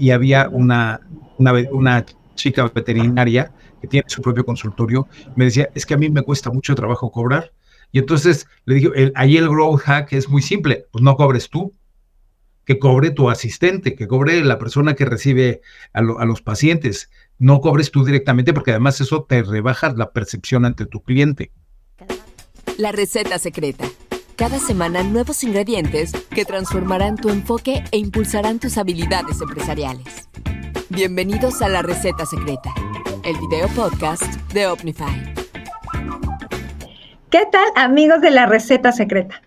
y había una, una, chica veterinaria que tiene su propio consultorio, me decía, es que a mí me cuesta mucho trabajo cobrar. Y entonces le digo, ahí el growth hack es muy simple, pues no cobres tú, que cobre tu asistente, que cobre la persona que recibe a, los pacientes, no cobres tú directamente porque además eso te rebaja la percepción ante tu cliente. La receta secreta. Cada semana nuevos ingredientes que transformarán tu enfoque e impulsarán tus habilidades empresariales. Bienvenidos a La receta secreta el video podcast de Omnify. ¿Qué tal amigos de la receta secreta?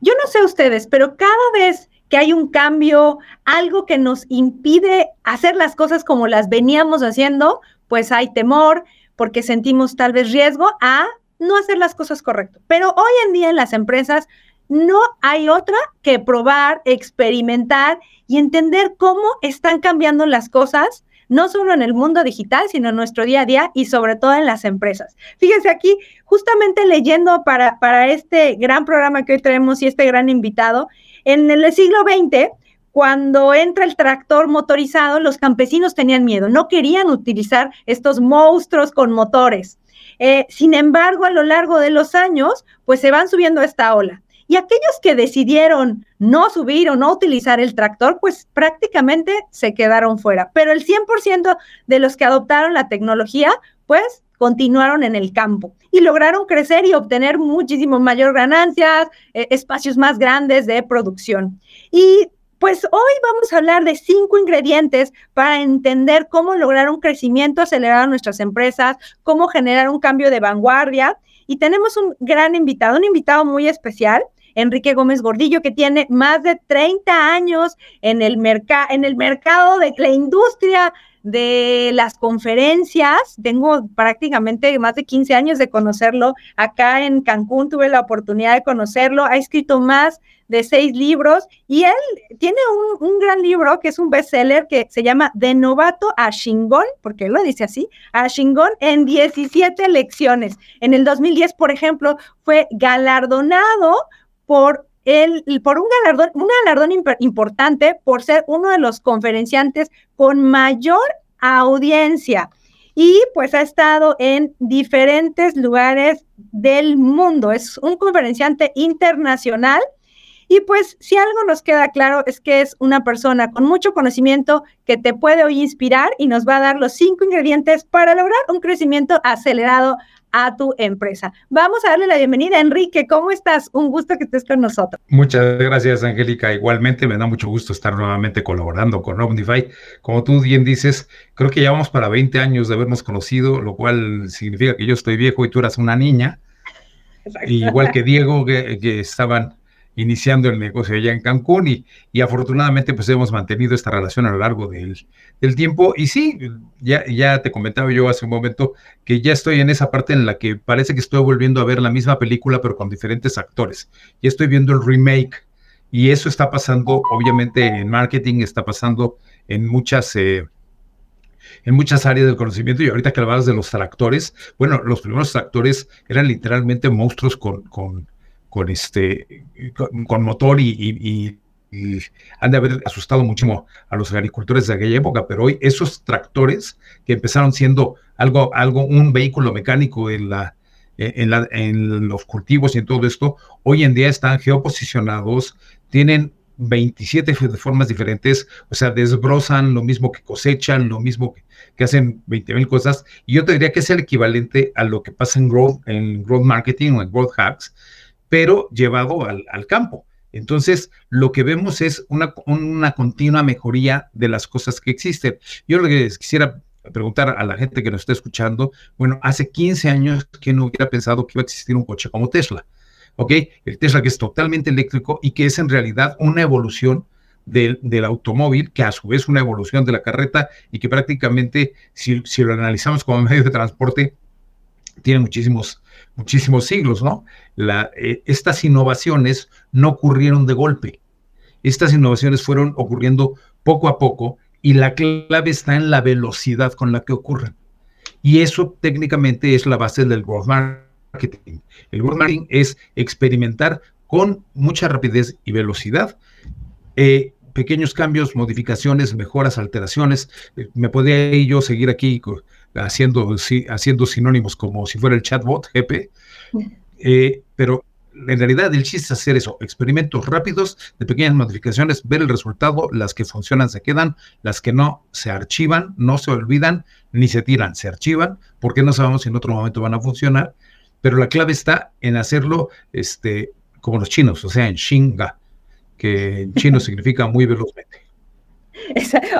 Yo no sé ustedes, pero cada vez que hay un cambio, algo que nos impide hacer las cosas como las veníamos haciendo, pues hay temor porque sentimos tal vez riesgo a no hacer las cosas correcto. Pero hoy en día en las empresas no hay otra que probar, experimentar y entender cómo están cambiando las cosas no solo en el mundo digital, sino en nuestro día a día y sobre todo en las empresas. Fíjense aquí, justamente leyendo para, para este gran programa que hoy tenemos y este gran invitado, en el siglo XX, cuando entra el tractor motorizado, los campesinos tenían miedo, no querían utilizar estos monstruos con motores. Eh, sin embargo, a lo largo de los años, pues se van subiendo a esta ola. Y aquellos que decidieron no subir o no utilizar el tractor, pues prácticamente se quedaron fuera. Pero el 100% de los que adoptaron la tecnología, pues continuaron en el campo y lograron crecer y obtener muchísimo mayor ganancias, eh, espacios más grandes de producción. Y pues hoy vamos a hablar de cinco ingredientes para entender cómo lograr un crecimiento acelerado en nuestras empresas, cómo generar un cambio de vanguardia. Y tenemos un gran invitado, un invitado muy especial. Enrique Gómez Gordillo, que tiene más de 30 años en el, en el mercado de la industria de las conferencias. Tengo prácticamente más de 15 años de conocerlo. Acá en Cancún tuve la oportunidad de conocerlo. Ha escrito más de seis libros y él tiene un, un gran libro que es un bestseller que se llama De novato a chingón, porque él lo dice así, a chingón en 17 lecciones. En el 2010, por ejemplo, fue galardonado por el, por un galardón, un galardón importante por ser uno de los conferenciantes con mayor audiencia y pues ha estado en diferentes lugares del mundo. Es un conferenciante internacional y pues si algo nos queda claro es que es una persona con mucho conocimiento que te puede hoy inspirar y nos va a dar los cinco ingredientes para lograr un crecimiento acelerado a tu empresa. Vamos a darle la bienvenida, Enrique. ¿Cómo estás? Un gusto que estés con nosotros. Muchas gracias, Angélica. Igualmente me da mucho gusto estar nuevamente colaborando con Omnify. Como tú bien dices, creo que ya vamos para 20 años de habernos conocido, lo cual significa que yo estoy viejo y tú eras una niña. Igual que Diego, que estaban iniciando el negocio allá en Cancún y, y, afortunadamente pues hemos mantenido esta relación a lo largo del, del, tiempo. Y sí, ya, ya te comentaba yo hace un momento que ya estoy en esa parte en la que parece que estoy volviendo a ver la misma película pero con diferentes actores. Ya estoy viendo el remake y eso está pasando obviamente en marketing, está pasando en muchas... Eh, en muchas áreas del conocimiento y ahorita que hablabas de los tractores, bueno, los primeros tractores eran literalmente monstruos con, con este con, motor y, han de haber asustado muchísimo a los agricultores de aquella época, pero hoy esos tractores que empezaron siendo algo, algo un vehículo mecánico en la, en, la, en los cultivos y en todo esto, hoy en día están geoposicionados, tienen 27 formas diferentes, o sea, desbrozan lo mismo que cosechan, lo mismo que, hacen 20 mil cosas, y yo te diría que es el equivalente a lo que pasa en growth, en growth marketing o en growth hacks, pero llevado al, campo. Entonces, lo que vemos es una, una, continua mejoría de las cosas que existen. Yo lo que quisiera preguntar a la gente que nos está escuchando, bueno, hace 15 años no hubiera pensado que iba a existir un coche como Tesla, ¿ok? El Tesla que es totalmente eléctrico y que es en realidad una evolución del, del automóvil, que a su vez una evolución de la carreta y que prácticamente, si, si lo analizamos como medio de transporte, tiene muchísimos muchísimos siglos, ¿no? Eh, estas innovaciones no ocurrieron de golpe. Estas innovaciones fueron ocurriendo poco a poco y la clave está en la velocidad con la que ocurren. Y eso técnicamente es la base del growth marketing. El growth marketing es experimentar con mucha rapidez y velocidad, eh, pequeños cambios, modificaciones, mejoras, alteraciones. Eh, me podría yo seguir aquí haciendo, haciendo sinónimos como si fuera el chatbot GP, eh, pero en realidad el chiste es hacer eso, experimentos rápidos de pequeñas modificaciones, ver el resultado, las que funcionan se quedan, las que no se archivan, no se olvidan ni se tiran, se archivan porque no sabemos si en otro momento van a funcionar, pero la clave está en hacerlo este, como los chinos, o sea, en Shinga, que en chino significa muy velozmente.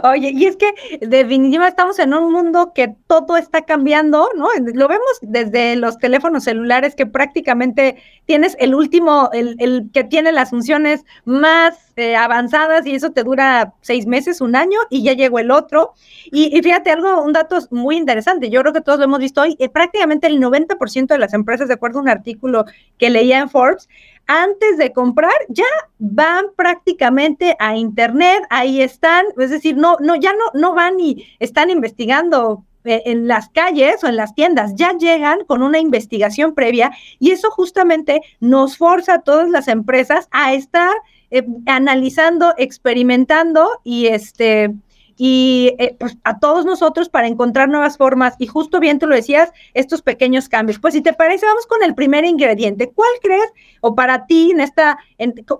Oye, y es que definitivamente estamos en un mundo que todo está cambiando, ¿no? Lo vemos desde los teléfonos celulares que prácticamente tienes el último, el, que tiene las funciones más eh, avanzadas y eso te dura seis meses, un año y ya llegó el otro. Y, fíjate algo, un dato muy interesante, yo creo que todos lo hemos visto hoy, eh, prácticamente el 90% de las empresas, de acuerdo a un artículo que leía en Forbes, antes de comprar ya van prácticamente a internet, ahí están, es decir, no, no, ya no, no van y están investigando eh, en las calles o en las tiendas, ya llegan con una investigación previa y eso justamente nos forza a todas las empresas a estar eh, analizando, experimentando y este y eh, pues, a todos nosotros para encontrar nuevas formas. Y justo bien tú lo decías, estos pequeños cambios. Pues si te parece, vamos con el primer ingrediente. ¿Cuál crees, o para ti, en esta,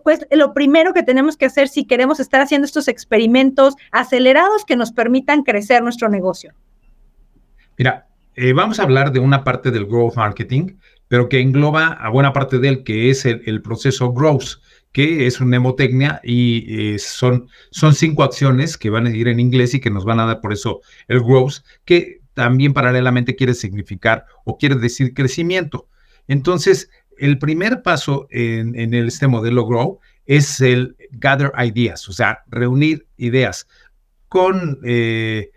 pues lo primero que tenemos que hacer si queremos estar haciendo estos experimentos acelerados que nos permitan crecer nuestro negocio? Mira, eh, vamos a hablar de una parte del growth marketing, pero que engloba a buena parte de él, que es el, el proceso growth que es una mnemotecnia y eh, son, son cinco acciones que van a ir en inglés y que nos van a dar por eso el growth, que también paralelamente quiere significar o quiere decir crecimiento. Entonces, el primer paso en, en este modelo Grow es el gather ideas, o sea, reunir ideas con, eh,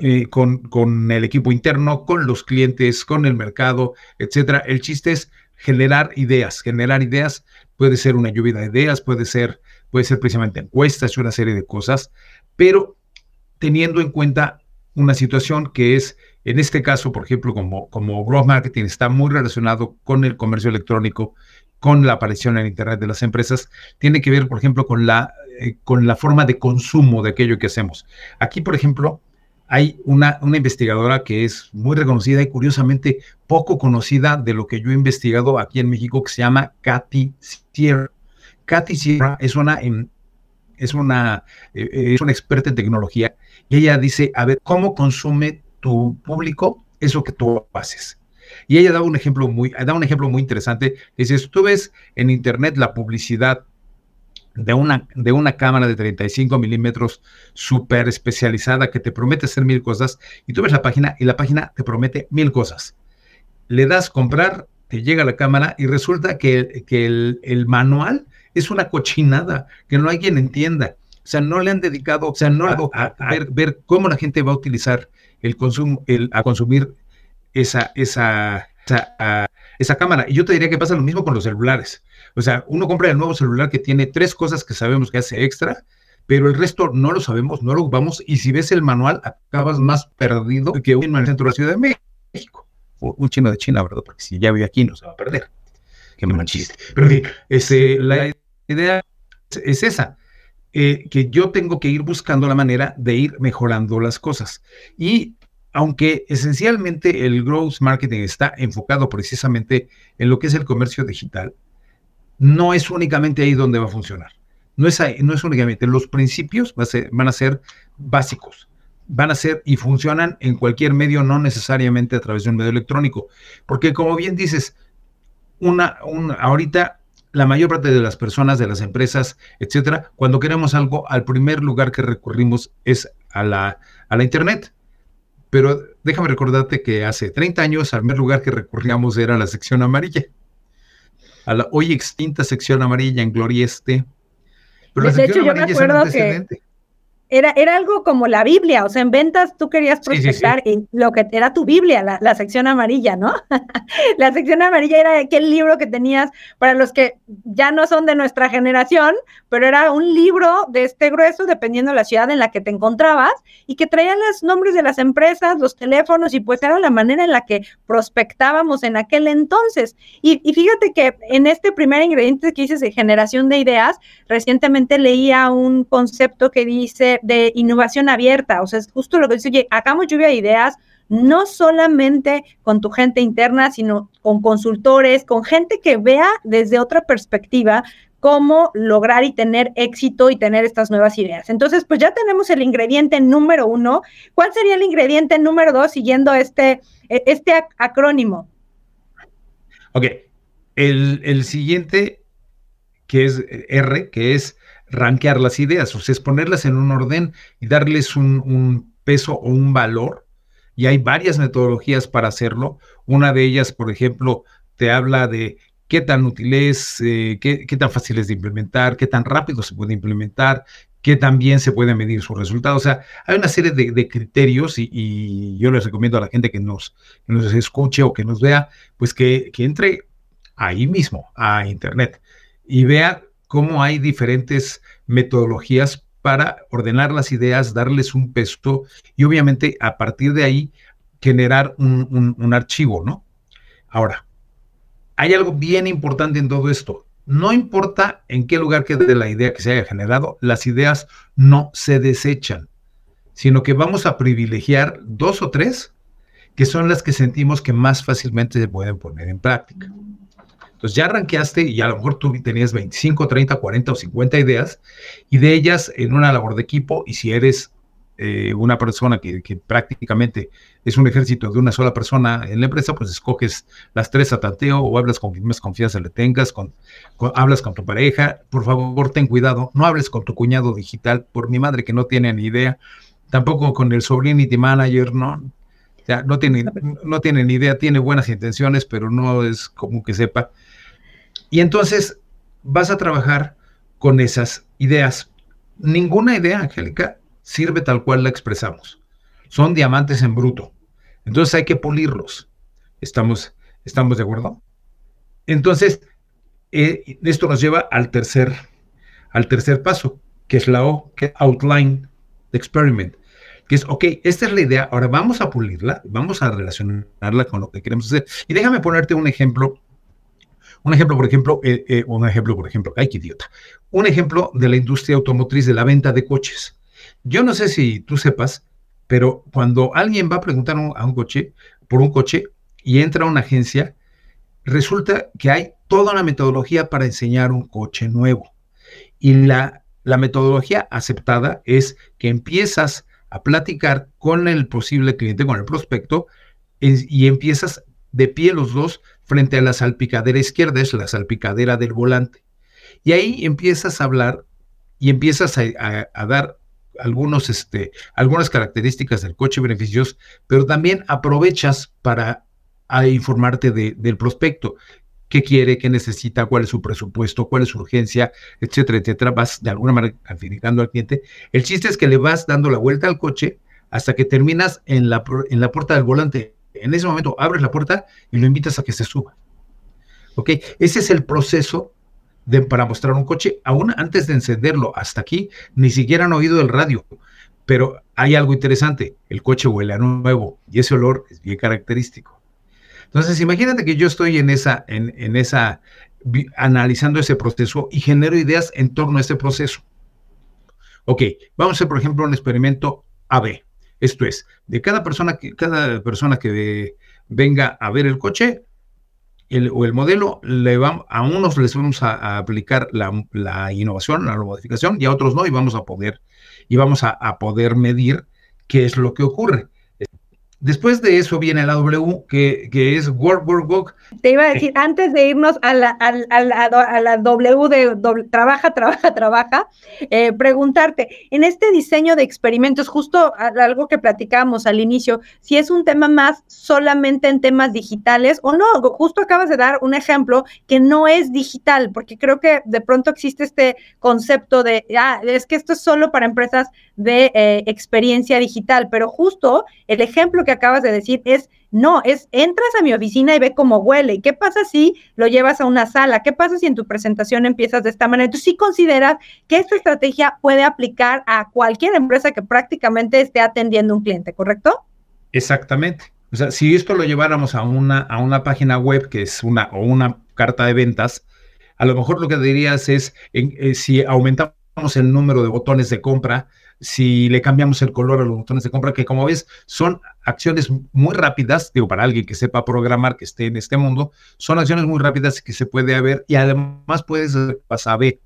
eh, con, con, el equipo interno, con los clientes, con el mercado, etcétera. El chiste es generar ideas, generar ideas puede ser una lluvia de ideas, puede ser, puede ser precisamente encuestas una serie de cosas, pero teniendo en cuenta una situación que es, en este caso, por ejemplo, como, como growth marketing está muy relacionado con el comercio electrónico, con la aparición en Internet de las empresas, tiene que ver, por ejemplo, con la, eh, con la forma de consumo de aquello que hacemos. Aquí, por ejemplo, hay una, una investigadora que es muy reconocida y curiosamente poco conocida de lo que yo he investigado aquí en México, que se llama Katy Sierra. Katy Sierra es una, em, es una, eh, es una experta en tecnología y ella dice, a ver, ¿cómo consume tu público eso que tú haces? Y ella da un ejemplo muy, da un ejemplo muy interesante. Dice, tú ves en internet la publicidad de una, de una cámara de 35 milímetros súper especializada que te promete hacer mil cosas y tú ves la página y la página te promete mil cosas. Le das comprar, te llega la cámara y resulta que, que el, manual es una cochinada que no hay quien entienda. O sea, no le han dedicado, o sea, no a, ver, ver, cómo la gente va a utilizar el consumo, el, a consumir esa, esa, esa, esa cámara. Y yo te diría que pasa lo mismo con los celulares. O sea, uno compra el nuevo celular que tiene tres cosas que sabemos que hace extra, pero el resto no lo sabemos, no lo ocupamos, y si ves el manual, acabas más perdido que uno en el centro de la Ciudad de México. O un chino de China, ¿verdad? Porque si ya vive aquí no se va a perder. Qué mal chiste. Pero ese, la idea es esa. Eh, que yo tengo que ir buscando la manera de ir mejorando las cosas. Y aunque esencialmente el growth marketing está enfocado precisamente en lo que es el comercio digital, no es únicamente ahí donde va a funcionar. No es, ahí, no es únicamente. Los principios van a ser básicos. Van a ser y funcionan en cualquier medio, no necesariamente a través de un medio electrónico. Porque como bien dices, una, ahorita la mayor parte de las personas, de las empresas, etcétera, cuando queremos algo, al primer lugar que recurrimos es a la, a la Internet. Pero déjame recordarte que hace 30 años, al primer lugar que recurríamos era la sección amarilla a la hoy extinta sección amarilla en Gloria Este. Pero de hecho, yo me acuerdo que era, era algo como la Biblia, o sea, en ventas tú querías prospectar y lo que era tu Biblia, la, la sección amarilla, ¿no? la sección amarilla era aquel libro que tenías para los que ya no son de nuestra generación, pero era un libro de este grueso, dependiendo de la ciudad en la que te encontrabas, y que traía los nombres de las empresas, los teléfonos, y pues era la manera en la que prospectábamos en aquel entonces. Y, y fíjate que en este primer ingrediente que dices de generación de ideas, recientemente leía un concepto que dice de innovación abierta, o sea, es justo lo que dice, oye, hagamos lluvia de ideas, no solamente con tu gente interna, sino con consultores, con gente que vea desde otra perspectiva cómo lograr y tener éxito y tener estas nuevas ideas. Entonces, pues ya tenemos el ingrediente número uno. ¿Cuál sería el ingrediente número dos siguiendo este, e, este acrónimo? Ok, el, el siguiente, que es R, que es rankear las ideas, o sea, es ponerlas en un orden y darles un, peso o un valor. Y hay varias metodologías para hacerlo. Una de ellas, por ejemplo, te habla de qué tan útil es, eh, qué, tan fácil es de implementar, qué tan rápido se puede implementar, qué tan bien se puede medir su resultado. O sea, hay una serie de, criterios y, yo les recomiendo a la gente que nos, nos escuche o que nos vea, pues que, que entre ahí mismo a Internet y vea cómo hay diferentes metodologías para ordenar las ideas, darles un peso y obviamente a partir de ahí generar un, archivo, ¿no? Ahora, hay algo bien importante en todo esto. No importa en qué lugar quede la idea que se haya generado, las ideas no se desechan, sino que vamos a privilegiar dos o tres que son las que sentimos que más fácilmente se pueden poner en práctica. Entonces ya arranqueaste y a lo mejor tú tenías 25, 30, 40 o 50 ideas y de ellas en una labor de equipo y si eres eh, una persona que, prácticamente es un ejército de una sola persona en la empresa, pues escoges las tres a tanteo o hablas con quien más confianza le tengas, con, hablas con tu pareja, por favor ten cuidado, no hables con tu cuñado digital, por mi madre que no tiene ni idea, tampoco con el sobrinity manager, ¿no? O sea, no tiene, no tiene ni idea, tiene buenas intenciones, pero no es como que sepa. Y entonces vas a trabajar con esas ideas. Ninguna idea, Angélica, sirve tal cual la expresamos. Son diamantes en bruto. Entonces hay que pulirlos. ¿Estamos, estamos de acuerdo? Entonces, eh, esto nos lleva al tercer, al tercer paso, que es la O, que outline the experiment. Que es, ok, esta es la idea, ahora vamos a pulirla, vamos a relacionarla con lo que queremos hacer. Y déjame ponerte un ejemplo un ejemplo, por ejemplo, eh, eh, un ejemplo, por ejemplo, ay, qué idiota. Un ejemplo de la industria automotriz de la venta de coches. Yo no sé si tú sepas, pero cuando alguien va a preguntar a un coche, por un coche, y entra a una agencia, resulta que hay toda una metodología para enseñar un coche nuevo. Y la, la metodología aceptada es que empiezas a platicar con el posible cliente, con el prospecto, y empiezas de pie los dos frente a la salpicadera izquierda, es la salpicadera del volante. Y ahí empiezas a hablar y empiezas a, dar algunos, este, algunas características del coche beneficios, pero también aprovechas para informarte del prospecto, qué quiere, qué necesita, cuál es su presupuesto, cuál es su urgencia, etcétera, etcétera. Vas de alguna manera calificando al cliente. El chiste es que le vas dando la vuelta al coche hasta que terminas en la, en la puerta del volante en ese momento abres la puerta y lo invitas a que se suba. ¿Ok? Ese es el proceso de, para mostrar un coche. Aún antes de encenderlo, hasta aquí, ni siquiera han oído el radio. Pero hay algo interesante, el coche huele a nuevo y ese olor es bien característico. Entonces, imagínate que yo estoy en esa, en, en esa, analizando ese proceso y genero ideas en torno a ese proceso. Ok, vamos a hacer, por ejemplo, un experimento AB. Esto es, de cada persona que, cada persona que venga a ver el coche o el modelo, le a unos les vamos a, aplicar la, innovación, la modificación, y a otros no, y vamos a poder, y vamos a, poder medir qué es lo que ocurre. Después de eso viene la W, que, que es Work, Work, Work. Te iba a decir, antes de irnos a la, a, a la, W de trabaja, trabaja, trabaja, eh, preguntarte, en este diseño de experimentos, justo algo que platicábamos al inicio, si es un tema más solamente en temas digitales o no, justo acabas de dar un ejemplo que no es digital, porque creo que de pronto existe este concepto de, ah, es que esto es solo para empresas de eh, experiencia digital, pero justo el ejemplo que acabas de decir es, no, es, entras a mi oficina y ve cómo huele. ¿Y qué pasa si lo llevas a una sala? ¿Qué pasa si en tu presentación empiezas de esta manera? Entonces, sí consideras que esta estrategia puede aplicar a cualquier empresa que prácticamente esté atendiendo un cliente, ¿correcto? Exactamente. O sea, si esto lo lleváramos a una, a una página web que es una o una carta de ventas, a lo mejor lo que dirías es, eh, si aumentamos el número de botones de compra, si le cambiamos el color a los botones de compra, que como ves son acciones muy rápidas, digo, para alguien que sepa programar, que esté en este mundo, son acciones muy rápidas que se puede ver y además puedes pasar a ver.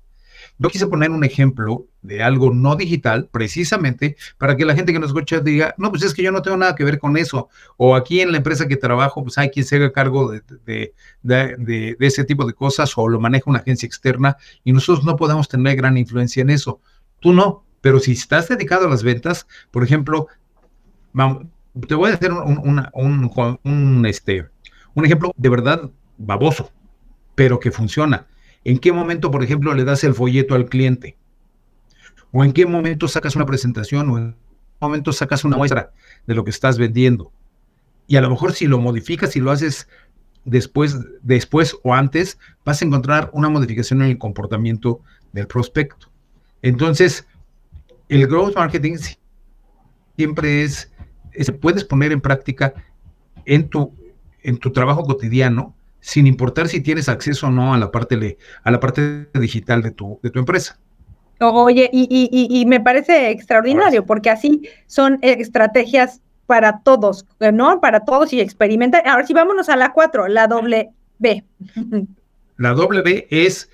Yo quise poner un ejemplo de algo no digital, precisamente para que la gente que nos escucha diga, no, pues es que yo no tengo nada que ver con eso. O aquí en la empresa que trabajo, pues hay quien se haga cargo de, de, de, de ese tipo de cosas o lo maneja una agencia externa y nosotros no podemos tener gran influencia en eso. Tú no, pero si estás dedicado a las ventas, por ejemplo, te voy a hacer un, este, un ejemplo de verdad baboso, pero que funciona. ¿En qué momento, por ejemplo, le das el folleto al cliente? ¿O en qué momento sacas una presentación? ¿O en qué momento sacas una muestra de lo que estás vendiendo? Y a lo mejor si lo modificas y lo haces después, después o antes, vas a encontrar una modificación en el comportamiento del prospecto. Entonces, el growth marketing siempre es, se puedes poner en práctica en tu, en tu trabajo cotidiano, sin importar si tienes acceso o no a la parte, a la parte digital de tu, de tu empresa. Oye, y, y, y me parece extraordinario, porque así son estrategias para todos, ¿no? Para todos y experimentar. Ahora sí, vámonos a la 4, la doble B. La doble B es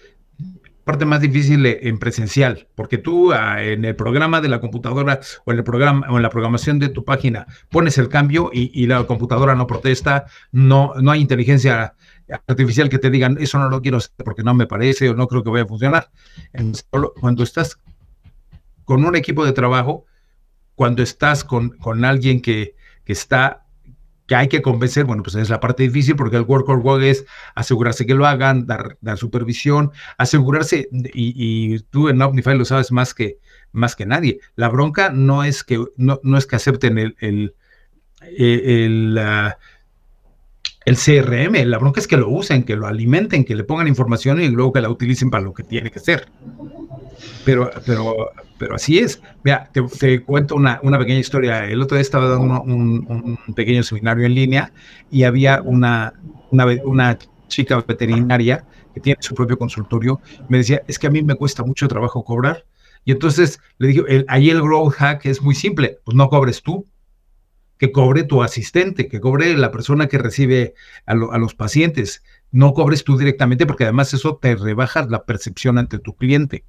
parte más difícil en presencial, porque tú ah, en el programa de la computadora o en el programa o en la programación de tu página pones el cambio y, la computadora no protesta, no, no hay inteligencia artificial que te digan eso no lo quiero hacer porque no me parece o no creo que vaya a funcionar. cuando estás con un equipo de trabajo, cuando estás con, con alguien que, que está que hay que convencer, bueno, pues es la parte difícil porque el work or work es asegurarse que lo hagan, dar, supervisión, asegurarse, y, tú en Omnify lo sabes más que, más que nadie. La bronca no es que, no, no es que acepten el, el, el, el, CRM, la bronca es que lo usen, que lo alimenten, que le pongan información y luego que la utilicen para lo que tiene que ser. Pero, pero pero así es. Mira, te, cuento una, una, pequeña historia. El otro día estaba dando un, pequeño seminario en línea y había una, una, chica veterinaria que tiene su propio consultorio. Me decía, es que a mí me cuesta mucho trabajo cobrar. Y entonces le digo, ahí el growth hack es muy simple, pues no cobres tú, que cobre tu asistente, que cobre la persona que recibe a, a los pacientes. No cobres tú directamente porque además eso te rebaja la percepción ante tu cliente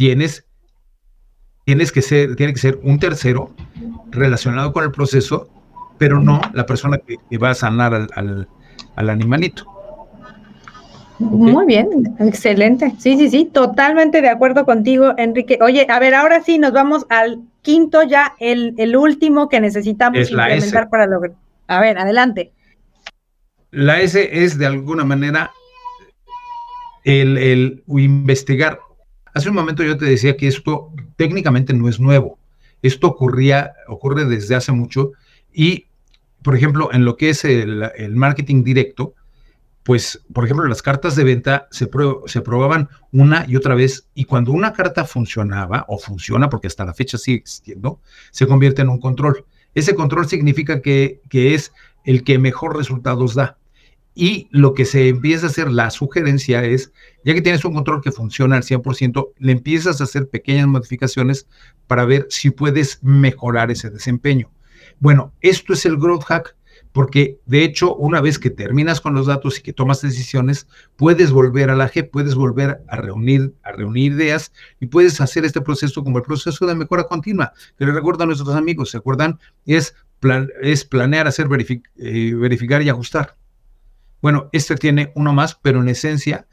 tienes, tienes que ser, tiene que ser un tercero relacionado con el proceso, pero no la persona que, va a sanar al, animalito. Muy bien, excelente. Sí, sí, sí, totalmente de acuerdo contigo, Enrique. Oye, a ver, ahora sí nos vamos al quinto ya, el, último que necesitamos implementar para lograr. A ver, adelante. La S es de alguna manera el, el investigar Hace un momento yo te decía que esto técnicamente no es nuevo. Esto ocurría, ocurre desde hace mucho y, por ejemplo, en lo que es el, marketing directo, pues, por ejemplo, las cartas de venta se, se probaban una y otra vez y cuando una carta funcionaba o funciona, porque hasta la fecha sigue existiendo, se convierte en un control. Ese control significa que, que es el que mejor resultados da. Y lo que se empieza a hacer, la sugerencia es, ya que tienes un control que funciona al 100%, le empiezas a hacer pequeñas modificaciones para ver si puedes mejorar ese desempeño. Bueno, esto es el growth hack, porque de hecho, una vez que terminas con los datos y que tomas decisiones, puedes volver a la G, puedes volver a reunir, a reunir ideas y puedes hacer este proceso como el proceso de mejora continua, que le recuerdo a nuestros amigos, ¿se acuerdan? Es, es planear, hacer, eh, verificar y ajustar. Bueno, este tiene uno más, pero en esencia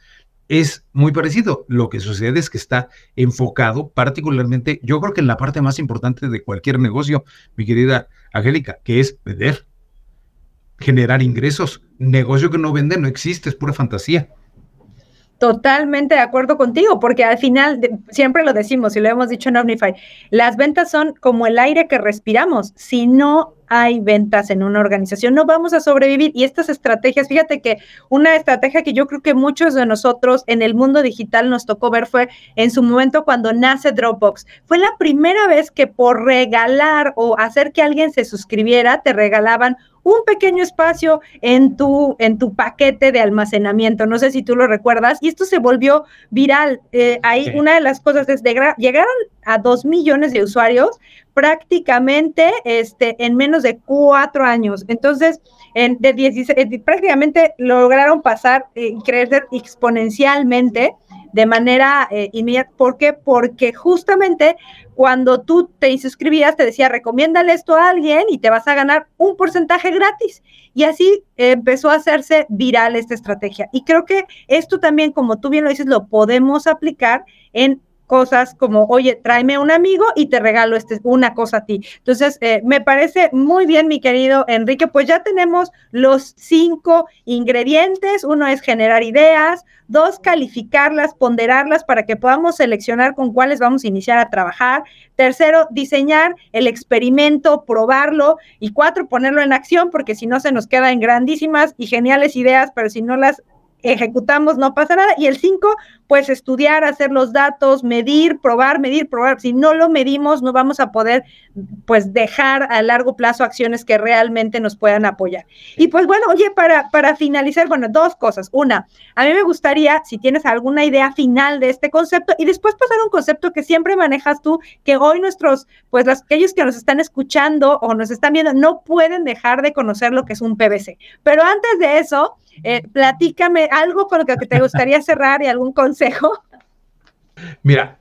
es muy parecido. Lo que sucede es que está enfocado particularmente, yo creo que en la parte más importante de cualquier negocio, mi querida Angélica, que es vender, generar ingresos. Negocio que no vende no existe, es pura fantasía. Totalmente de acuerdo contigo, porque al final, siempre lo decimos y lo hemos dicho en Omnify, las ventas son como el aire que respiramos. Si no hay ventas en una organización, no vamos a sobrevivir. Y estas estrategias, fíjate que una estrategia que yo creo que muchos de nosotros en el mundo digital nos tocó ver fue en su momento cuando nace Dropbox. Fue la primera vez que por regalar o hacer que alguien se suscribiera, te regalaban un pequeño espacio en tu, en tu paquete de almacenamiento. No sé si tú lo recuerdas. Y esto se volvió viral. Eh, ahí una de las cosas es, de, llegaron a dos millones de usuarios prácticamente este, en menos de cuatro años. Entonces, en, de 16, eh, prácticamente lograron pasar y eh, crecer exponencialmente de manera eh, inmediata. ¿Por qué? Porque justamente cuando tú te suscribías, te decía, recomiéndale esto a alguien y te vas a ganar un porcentaje gratis. Y así empezó a hacerse viral esta estrategia. Y creo que esto también, como tú bien lo dices, lo podemos aplicar en cosas como, oye, tráeme un amigo y te regalo este, una cosa a ti. Entonces, eh, me parece muy bien, mi querido Enrique, pues ya tenemos los cinco ingredientes. Uno es generar ideas, dos, calificarlas, ponderarlas para que podamos seleccionar con cuáles vamos a iniciar a trabajar. Tercero, diseñar el experimento, probarlo. Y cuatro, ponerlo en acción, porque si no se nos quedan grandísimas y geniales ideas, pero si no las ejecutamos, no pasa nada. Y el 5, pues estudiar, hacer los datos, medir, probar, medir, probar. Si no lo medimos, no vamos a poder, pues, dejar a largo plazo acciones que realmente nos puedan apoyar. Y pues bueno, oye, para, para finalizar, bueno, dos cosas. Una, a mí me gustaría, si tienes alguna idea final de este concepto, y después pasar un concepto que siempre manejas tú, que hoy nuestros, pues, los, aquellos que nos están escuchando o nos están viendo, no pueden dejar de conocer lo que es un PVC. Pero antes de eso, eh, platícame algo con lo que te gustaría cerrar y algún consejo. Mira,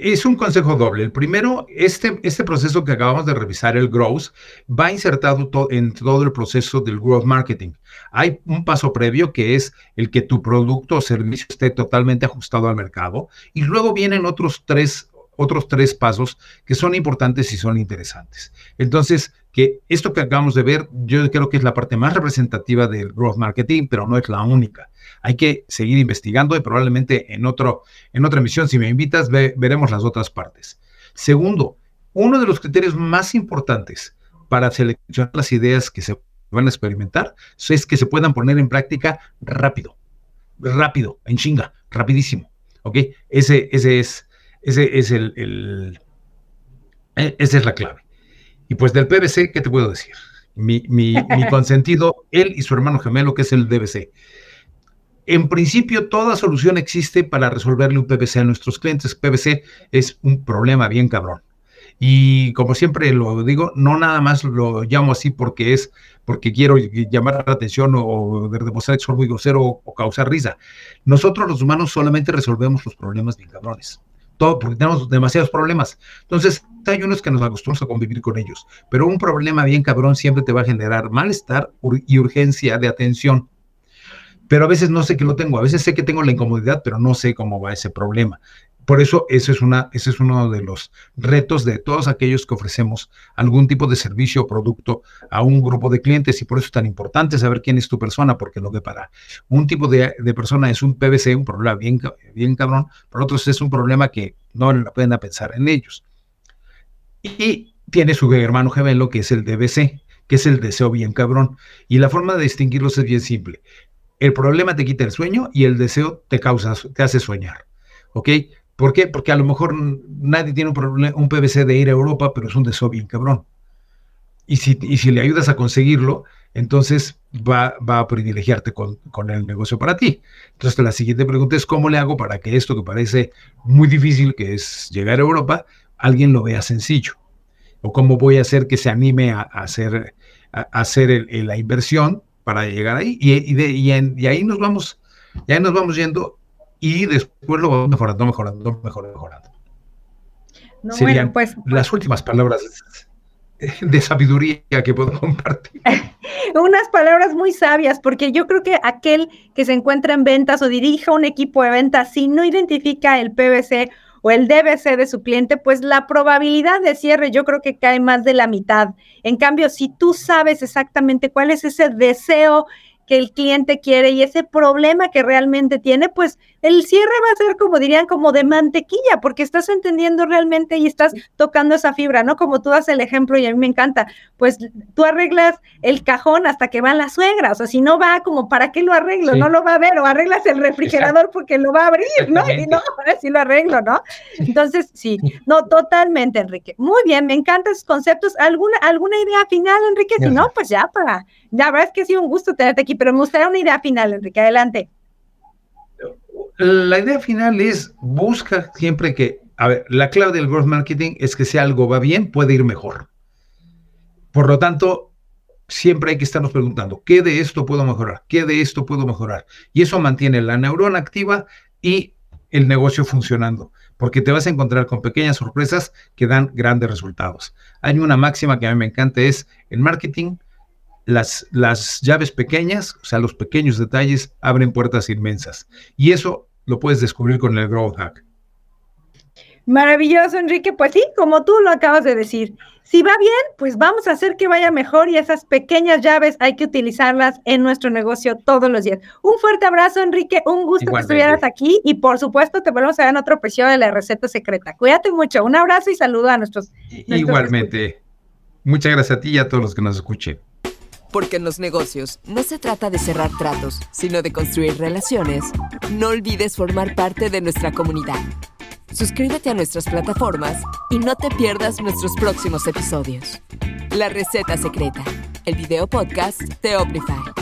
es un consejo doble. El primero, este, este proceso que acabamos de revisar, el growth, va insertado en todo el proceso del growth marketing. Hay un paso previo que es el que tu producto o servicio esté totalmente ajustado al mercado y luego vienen otros tres otros tres pasos que son importantes y son interesantes. Entonces, que esto que acabamos de ver, yo creo que es la parte más representativa del growth marketing, pero no es la única. Hay que seguir investigando y probablemente en, otro, en otra emisión, si me invitas, veremos las otras partes. Segundo, uno de los criterios más importantes para seleccionar las ideas que se van a experimentar es que se puedan poner en práctica rápido, rápido, en chinga, rapidísimo. ¿Ok? Ese, ese es ese es el, e, esa es la clave. Y pues del PVC, ¿qué te puedo decir? Mi, mi, consentido, él y su hermano gemelo, que es el DBC. En principio, toda solución existe para resolverle un PVC a nuestros clientes. PVC es un problema bien cabrón. Y como siempre lo digo, no nada más lo llamo así porque es porque quiero llamar la atención o, demostrar que soy muy grosero o causar risa. Nosotros los humanos solamente resolvemos los problemas bien cabrones todo, porque tenemos demasiados problemas. Entonces, hay unos que nos acostumbramos a convivir con ellos, pero un problema bien cabrón siempre te va a generar malestar y urgencia de atención. Pero a veces no sé que lo tengo, a veces sé que tengo la incomodidad, pero no sé cómo va ese problema. Por eso ese es, una, ese es uno de los retos de todos aquellos que ofrecemos algún tipo de servicio o producto a un grupo de clientes y por eso es tan importante saber quién es tu persona, porque lo que para un tipo de, persona es un PVC, un problema bien, bien cabrón, para otros es un problema que no le pueden pensar en ellos. Y tiene su hermano gemelo que es el DBC, que es el deseo bien cabrón. Y la forma de distinguirlos es bien simple. El problema te quita el sueño y el deseo te causa, te hace soñar. ¿Ok? ¿Por qué? Porque a lo mejor nadie tiene un, un PVC de ir a Europa, pero es un deseo bien cabrón. Y si, si le ayudas a conseguirlo, entonces va, va a privilegiarte con, con, el negocio para ti. Entonces la siguiente pregunta es, ¿cómo le hago para que esto que parece muy difícil, que es llegar a Europa, alguien lo vea sencillo? ¿O cómo voy a hacer que se anime a, hacer, hacer la inversión para llegar ahí y, de, y, ahí nos vamos, y ahí nos vamos yendo y después lo vamos mejorando, mejorando, mejorando, mejorando. Serían pues, las últimas palabras de sabiduría que puedo compartir. Unas palabras muy sabias, porque yo creo que aquel que se encuentra en ventas o dirija un equipo de ventas, si no identifica el PVC o el DBC de su cliente, pues la probabilidad de cierre yo creo que cae más de la mitad. En cambio, si tú sabes exactamente cuál es ese deseo que el cliente quiere y ese problema que realmente tiene, pues el cierre va a ser como dirían, como de mantequilla, porque estás entendiendo realmente y estás tocando esa fibra, ¿no? Como tú das el ejemplo y a mí me encanta, pues tú arreglas el cajón hasta que va la suegra, o sea, si no va como, ¿para qué lo arreglo? No lo va a ver, o arreglas el refrigerador porque lo va a abrir, ¿no? Y no, sí lo arreglo, ¿no? Entonces, sí, no, totalmente, Enrique. Muy bien, me encantan esos conceptos. ¿Alguna, alguna idea final, Enrique? Si no, pues ya para, la verdad es que ha sido un gusto tenerte aquí, pero me gustaría una idea final, Enrique, adelante la idea final es busca siempre que, a ver, la clave del growth marketing es que si algo va bien, puede ir mejor. Por lo tanto, siempre hay que estarnos preguntando, ¿qué de esto puedo mejorar? ¿Qué de esto puedo mejorar? Y eso mantiene la neurona activa y el negocio funcionando, porque te vas a encontrar con pequeñas sorpresas que dan grandes resultados. Hay una máxima que a mí me encanta, es en marketing, las, las llaves pequeñas, o sea, los pequeños detalles abren puertas inmensas. Y eso lo puedes descubrir con el Growth Hack. Maravilloso, Enrique. Pues sí, como tú lo acabas de decir. Si va bien, pues vamos a hacer que vaya mejor y esas pequeñas llaves hay que utilizarlas en nuestro negocio todos los días. Un fuerte abrazo, Enrique. Un gusto que estuvieras aquí y por supuesto te volvemos a ver en otro episodio de la receta secreta. Cuídate mucho. Un abrazo y saludo a nuestros. Igualmente. Muchas gracias a ti y a todos los que nos escuchen. Porque en los negocios no se trata de cerrar tratos, sino de construir relaciones. No olvides formar parte de nuestra comunidad. Suscríbete a nuestras plataformas y no te pierdas nuestros próximos episodios. La receta secreta, el video podcast de Omnify.